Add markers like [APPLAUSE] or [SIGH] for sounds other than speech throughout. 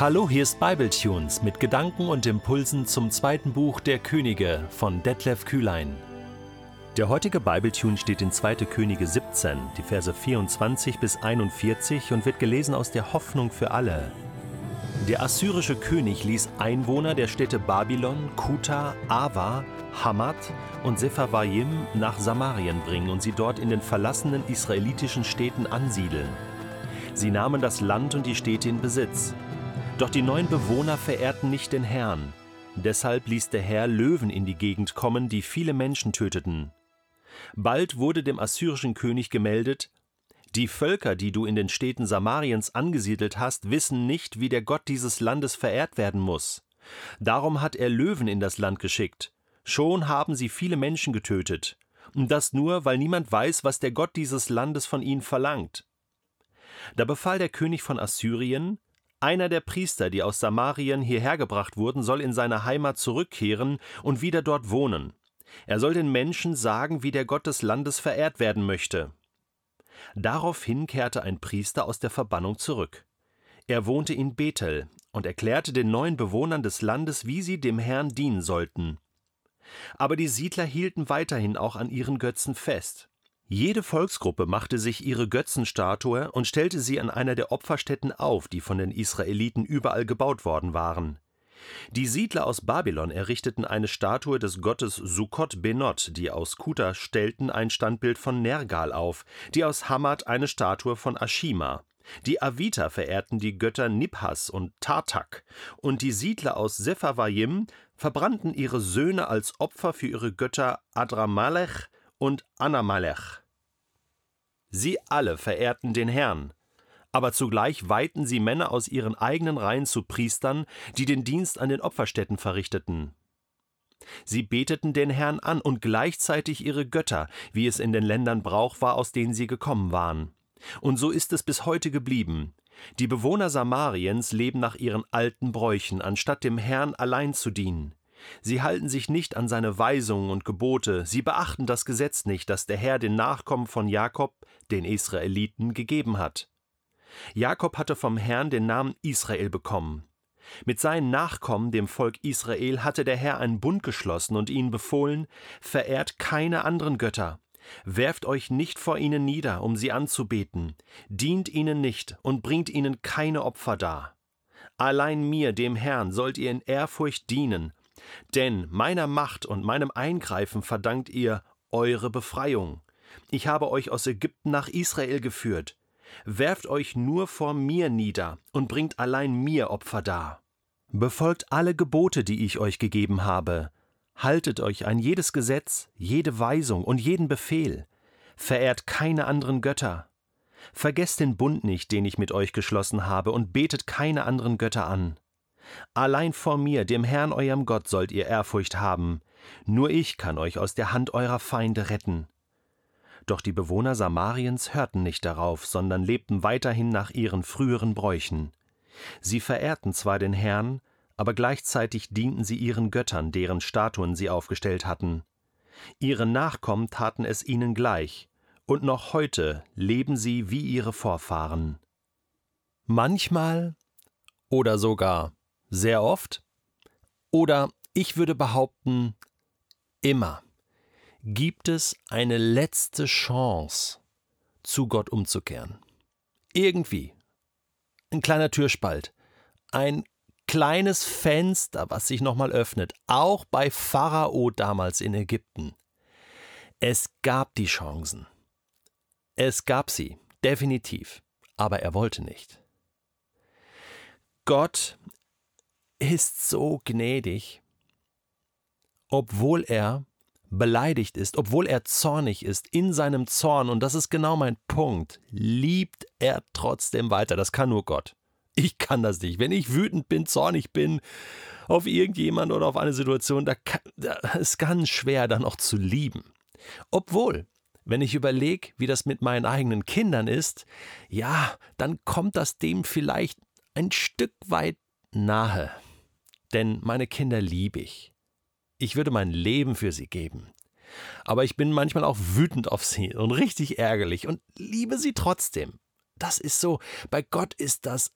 Hallo, hier ist Bibletunes mit Gedanken und Impulsen zum zweiten Buch der Könige von Detlef Kühlein. Der heutige Bibletune steht in 2. Könige 17, die Verse 24 bis 41 und wird gelesen aus der Hoffnung für alle. Der assyrische König ließ Einwohner der Städte Babylon, Kuta, Ava, Hamad und Sepharvaim nach Samarien bringen und sie dort in den verlassenen israelitischen Städten ansiedeln. Sie nahmen das Land und die Städte in Besitz. Doch die neuen Bewohner verehrten nicht den Herrn. Deshalb ließ der Herr Löwen in die Gegend kommen, die viele Menschen töteten. Bald wurde dem assyrischen König gemeldet, die Völker, die du in den Städten Samariens angesiedelt hast, wissen nicht, wie der Gott dieses Landes verehrt werden muss. Darum hat er Löwen in das Land geschickt. Schon haben sie viele Menschen getötet. Und das nur, weil niemand weiß, was der Gott dieses Landes von ihnen verlangt. Da befahl der König von Assyrien, einer der Priester, die aus Samarien hierher gebracht wurden, soll in seine Heimat zurückkehren und wieder dort wohnen. Er soll den Menschen sagen, wie der Gott des Landes verehrt werden möchte. Daraufhin kehrte ein Priester aus der Verbannung zurück. Er wohnte in Bethel und erklärte den neuen Bewohnern des Landes, wie sie dem Herrn dienen sollten. Aber die Siedler hielten weiterhin auch an ihren Götzen fest. Jede Volksgruppe machte sich ihre Götzenstatue und stellte sie an einer der Opferstätten auf, die von den Israeliten überall gebaut worden waren. Die Siedler aus Babylon errichteten eine Statue des Gottes Sukkot Benot, die aus Kuta stellten ein Standbild von Nergal auf, die aus Hamad eine Statue von Ashima. Die Avita verehrten die Götter Nibhas und Tartak, und die Siedler aus Sepharvaim verbrannten ihre Söhne als Opfer für ihre Götter Adramalech und Anamalech. Sie alle verehrten den Herrn, aber zugleich weihten sie Männer aus ihren eigenen Reihen zu Priestern, die den Dienst an den Opferstätten verrichteten. Sie beteten den Herrn an und gleichzeitig ihre Götter, wie es in den Ländern Brauch war, aus denen sie gekommen waren. Und so ist es bis heute geblieben. Die Bewohner Samariens leben nach ihren alten Bräuchen, anstatt dem Herrn allein zu dienen. Sie halten sich nicht an seine Weisungen und Gebote, sie beachten das Gesetz nicht, das der Herr den Nachkommen von Jakob, den Israeliten, gegeben hat. Jakob hatte vom Herrn den Namen Israel bekommen. Mit seinen Nachkommen, dem Volk Israel, hatte der Herr einen Bund geschlossen und ihnen befohlen, verehrt keine anderen Götter, werft euch nicht vor ihnen nieder, um sie anzubeten, dient ihnen nicht und bringt ihnen keine Opfer dar. Allein mir, dem Herrn, sollt ihr in Ehrfurcht dienen, denn meiner Macht und meinem Eingreifen verdankt ihr eure Befreiung. Ich habe euch aus Ägypten nach Israel geführt, Werft euch nur vor mir nieder und bringt allein mir Opfer dar. Befolgt alle Gebote, die ich euch gegeben habe. Haltet euch an jedes Gesetz, jede Weisung und jeden Befehl. Verehrt keine anderen Götter. Vergesst den Bund nicht, den ich mit euch geschlossen habe, und betet keine anderen Götter an. Allein vor mir, dem Herrn eurem Gott, sollt ihr Ehrfurcht haben. Nur ich kann euch aus der Hand eurer Feinde retten. Doch die Bewohner Samariens hörten nicht darauf, sondern lebten weiterhin nach ihren früheren Bräuchen. Sie verehrten zwar den Herrn, aber gleichzeitig dienten sie ihren Göttern, deren Statuen sie aufgestellt hatten. Ihre Nachkommen taten es ihnen gleich, und noch heute leben sie wie ihre Vorfahren. Manchmal oder sogar sehr oft oder ich würde behaupten immer gibt es eine letzte Chance, zu Gott umzukehren. Irgendwie. Ein kleiner Türspalt. Ein kleines Fenster, was sich nochmal öffnet. Auch bei Pharao damals in Ägypten. Es gab die Chancen. Es gab sie, definitiv. Aber er wollte nicht. Gott ist so gnädig, obwohl er beleidigt ist, obwohl er zornig ist, in seinem Zorn, und das ist genau mein Punkt, liebt er trotzdem weiter. Das kann nur Gott. Ich kann das nicht. Wenn ich wütend bin, zornig bin auf irgendjemand oder auf eine Situation, da, kann, da ist ganz schwer, dann auch zu lieben. Obwohl, wenn ich überlege, wie das mit meinen eigenen Kindern ist, ja, dann kommt das dem vielleicht ein Stück weit nahe. Denn meine Kinder liebe ich. Ich würde mein Leben für sie geben. Aber ich bin manchmal auch wütend auf sie und richtig ärgerlich und liebe sie trotzdem. Das ist so, bei Gott ist das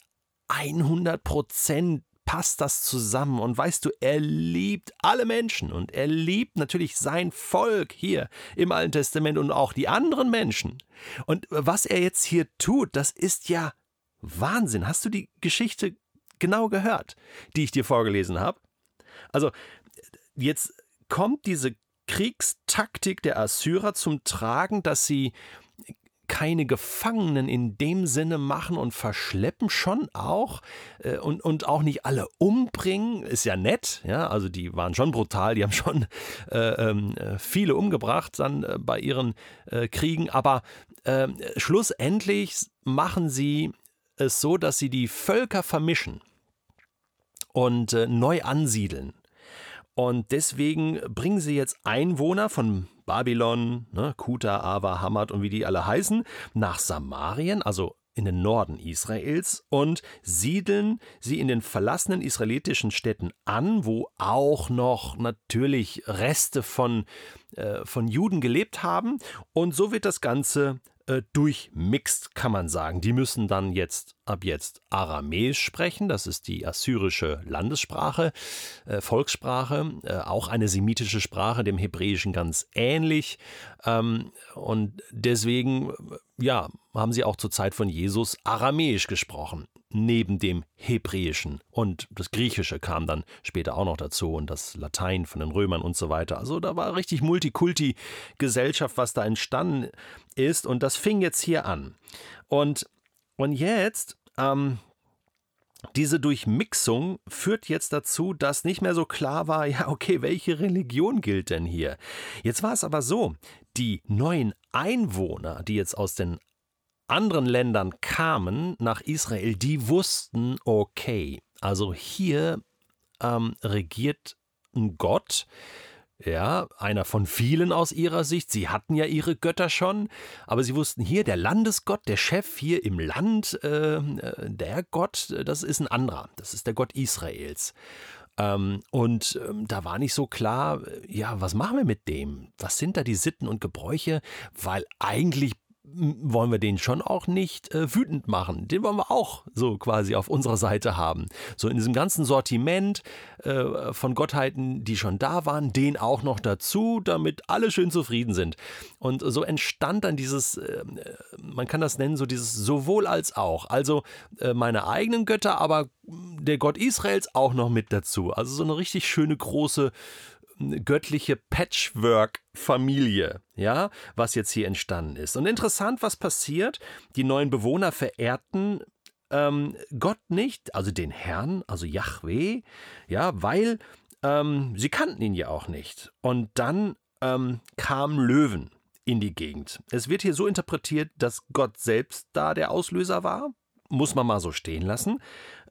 100 Prozent passt das zusammen. Und weißt du, er liebt alle Menschen und er liebt natürlich sein Volk hier im Alten Testament und auch die anderen Menschen. Und was er jetzt hier tut, das ist ja Wahnsinn. Hast du die Geschichte genau gehört, die ich dir vorgelesen habe? Also, jetzt kommt diese Kriegstaktik der Assyrer zum Tragen, dass sie keine Gefangenen in dem Sinne machen und verschleppen schon auch äh, und, und auch nicht alle umbringen, ist ja nett, ja, also die waren schon brutal, die haben schon äh, ähm, äh, viele umgebracht dann äh, bei ihren äh, Kriegen, aber ähm, schlussendlich machen sie es so, dass sie die Völker vermischen und äh, neu ansiedeln. Und deswegen bringen sie jetzt Einwohner von Babylon, ne, Kuta, Ava, Hamad und wie die alle heißen, nach Samarien, also in den Norden Israels und siedeln sie in den verlassenen israelitischen Städten an, wo auch noch natürlich Reste von, äh, von Juden gelebt haben. Und so wird das Ganze äh, durchmixt, kann man sagen. Die müssen dann jetzt ab jetzt Aramäisch sprechen, das ist die assyrische Landessprache, äh, Volkssprache, äh, auch eine semitische Sprache, dem Hebräischen ganz ähnlich. Ähm, und deswegen, äh, ja, haben sie auch zur Zeit von Jesus Aramäisch gesprochen neben dem Hebräischen. Und das Griechische kam dann später auch noch dazu und das Latein von den Römern und so weiter. Also da war richtig Multikulti-Gesellschaft, was da entstanden ist. Und das fing jetzt hier an. Und, und jetzt, ähm, diese Durchmixung führt jetzt dazu, dass nicht mehr so klar war, [LAUGHS] ja, okay, welche Religion gilt denn hier? Jetzt war es aber so, die neuen Einwohner, die jetzt aus den anderen Ländern kamen nach Israel, die wussten, okay, also hier ähm, regiert ein Gott, ja, einer von vielen aus ihrer Sicht. Sie hatten ja ihre Götter schon, aber sie wussten hier, der Landesgott, der Chef hier im Land, äh, äh der Gott, das ist ein anderer. Das ist der Gott Israels. Ähm, und ähm, da war nicht so klar, ja, was machen wir mit dem? Was sind da die Sitten und Gebräuche? Weil eigentlich wollen wir den schon auch nicht äh, wütend machen. Den wollen wir auch so quasi auf unserer Seite haben. So in diesem ganzen Sortiment äh, von Gottheiten, die schon da waren, den auch noch dazu, damit alle schön zufrieden sind. Und so entstand dann dieses, äh, man kann das nennen, so dieses sowohl als auch. Also äh, meine eigenen Götter, aber der Gott Israels auch noch mit dazu. Also so eine richtig schöne große göttliche Patchwork-Familie, ja, was jetzt hier entstanden ist. Und interessant, was passiert. Die neuen Bewohner verehrten ähm, Gott nicht, also den Herrn, also Yahweh, ja, weil ähm, sie kannten ihn ja auch nicht. Und dann ähm, kamen Löwen in die Gegend. Es wird hier so interpretiert, dass Gott selbst da der Auslöser war. Muss man mal so stehen lassen.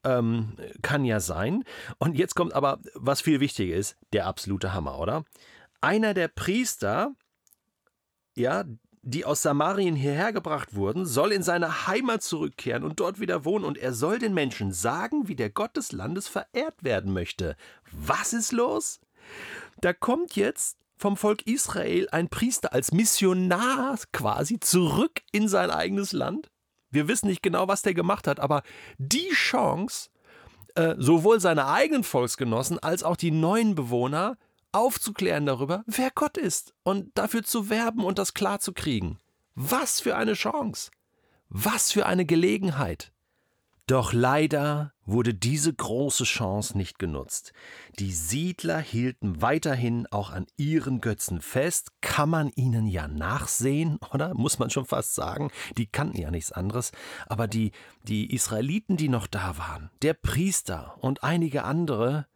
Ähm, kann ja sein. Und jetzt kommt aber, was viel wichtiger ist, der absolute Hammer, oder? Einer der Priester, ja, die aus Samarien hierher gebracht wurden, soll in seine Heimat zurückkehren und dort wieder wohnen, und er soll den Menschen sagen, wie der Gott des Landes verehrt werden möchte. Was ist los? Da kommt jetzt vom Volk Israel ein Priester als Missionar quasi zurück in sein eigenes Land wir wissen nicht genau, was der gemacht hat, aber die Chance, äh, sowohl seine eigenen Volksgenossen als auch die neuen Bewohner aufzuklären darüber, wer Gott ist und dafür zu werben und das klar zu kriegen. Was für eine Chance! Was für eine Gelegenheit! Doch leider wurde diese große Chance nicht genutzt. Die Siedler hielten weiterhin auch an ihren Götzen fest, kann man ihnen ja nachsehen, [LAUGHS] oder? Muss man schon fast sagen. Die kannten ja nichts anderes. Aber die, die Israeliten, die noch da waren, der Priester und einige andere,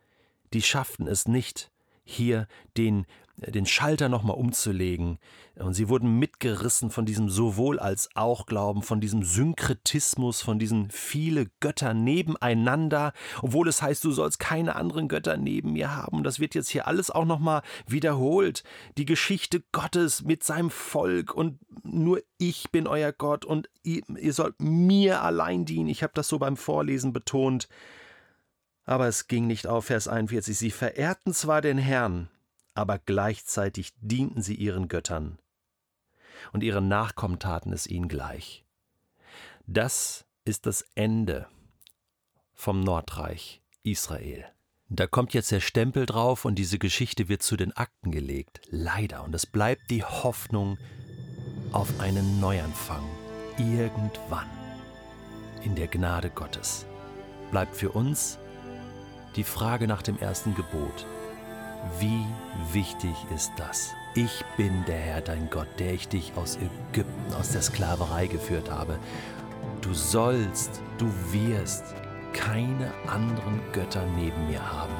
die schafften es nicht, hier den den Schalter nochmal umzulegen. Und sie wurden mitgerissen von diesem sowohl als auch Glauben, von diesem Synkretismus, von diesen viele Götter nebeneinander, obwohl es heißt, du sollst keine anderen Götter neben mir haben. Das wird jetzt hier alles auch nochmal wiederholt. Die Geschichte Gottes mit seinem Volk und nur ich bin euer Gott und ihr, ihr sollt mir allein dienen. Ich habe das so beim Vorlesen betont. Aber es ging nicht auf, Vers 41. Sie verehrten zwar den Herrn, aber gleichzeitig dienten sie ihren Göttern, und ihre Nachkommen taten es ihnen gleich. Das ist das Ende vom Nordreich Israel. Da kommt jetzt der Stempel drauf und diese Geschichte wird zu den Akten gelegt. Leider. Und es bleibt die Hoffnung auf einen Neuanfang. Irgendwann. In der Gnade Gottes. Bleibt für uns die Frage nach dem ersten Gebot. Wie wichtig ist das? Ich bin der Herr, dein Gott, der ich dich aus Ägypten, aus der Sklaverei geführt habe. Du sollst, du wirst keine anderen Götter neben mir haben.